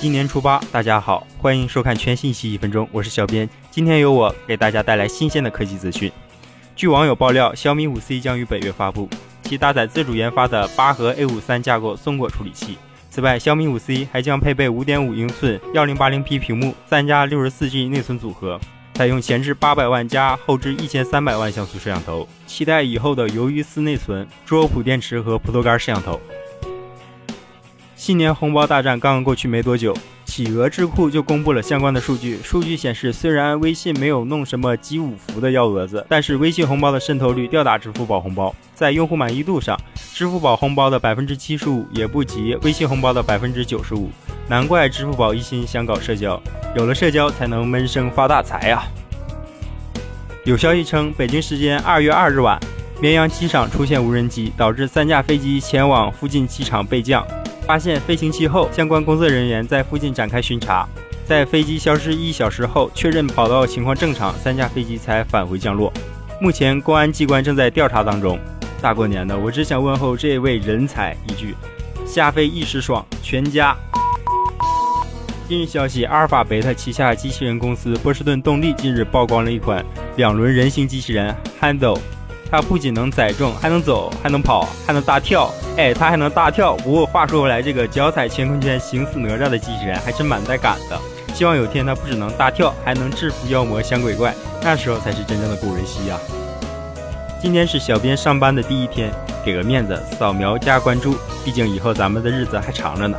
今年初八，大家好，欢迎收看全新一期一分钟，我是小编。今天由我给大家带来新鲜的科技资讯。据网友爆料，小米五 C 将于本月发布，其搭载自主研发的八核 A 五三架构松果处理器。此外，小米五 C 还将配备五点五英寸幺零八零 P 屏幕，三加六十四 G 内存组合，采用前置八百万加后置一千三百万像素摄像头，期待以后的鱿鱼丝内存、猪肉脯电池和葡萄干摄像头。新年红包大战刚刚过去没多久，企鹅智库就公布了相关的数据。数据显示，虽然微信没有弄什么集五福的幺蛾子，但是微信红包的渗透率吊打支付宝红包。在用户满意度上，支付宝红包的百分之七十五也不及微信红包的百分之九十五。难怪支付宝一心想搞社交，有了社交才能闷声发大财呀！有消息称，北京时间二月二日晚，绵阳机场出现无人机，导致三架飞机前往附近机场备降。发现飞行器后，相关工作人员在附近展开巡查，在飞机消失一小时后，确认跑道情况正常，三架飞机才返回降落。目前公安机关正在调查当中。大过年的，我只想问候这位人才一句：下飞一时爽，全家。近日消息，阿尔法贝塔旗下机器人公司波士顿动力近日曝光了一款两轮人形机器人 Handle。它不仅能载重，还能走，还能跑，还能大跳。哎，它还能大跳。不过话说回来，这个脚踩乾坤圈行似哪吒的机器人还是蛮带感的。希望有天它不只能大跳，还能制服妖魔降鬼怪，那时候才是真正的古人稀呀。今天是小编上班的第一天，给个面子，扫描加关注，毕竟以后咱们的日子还长着呢。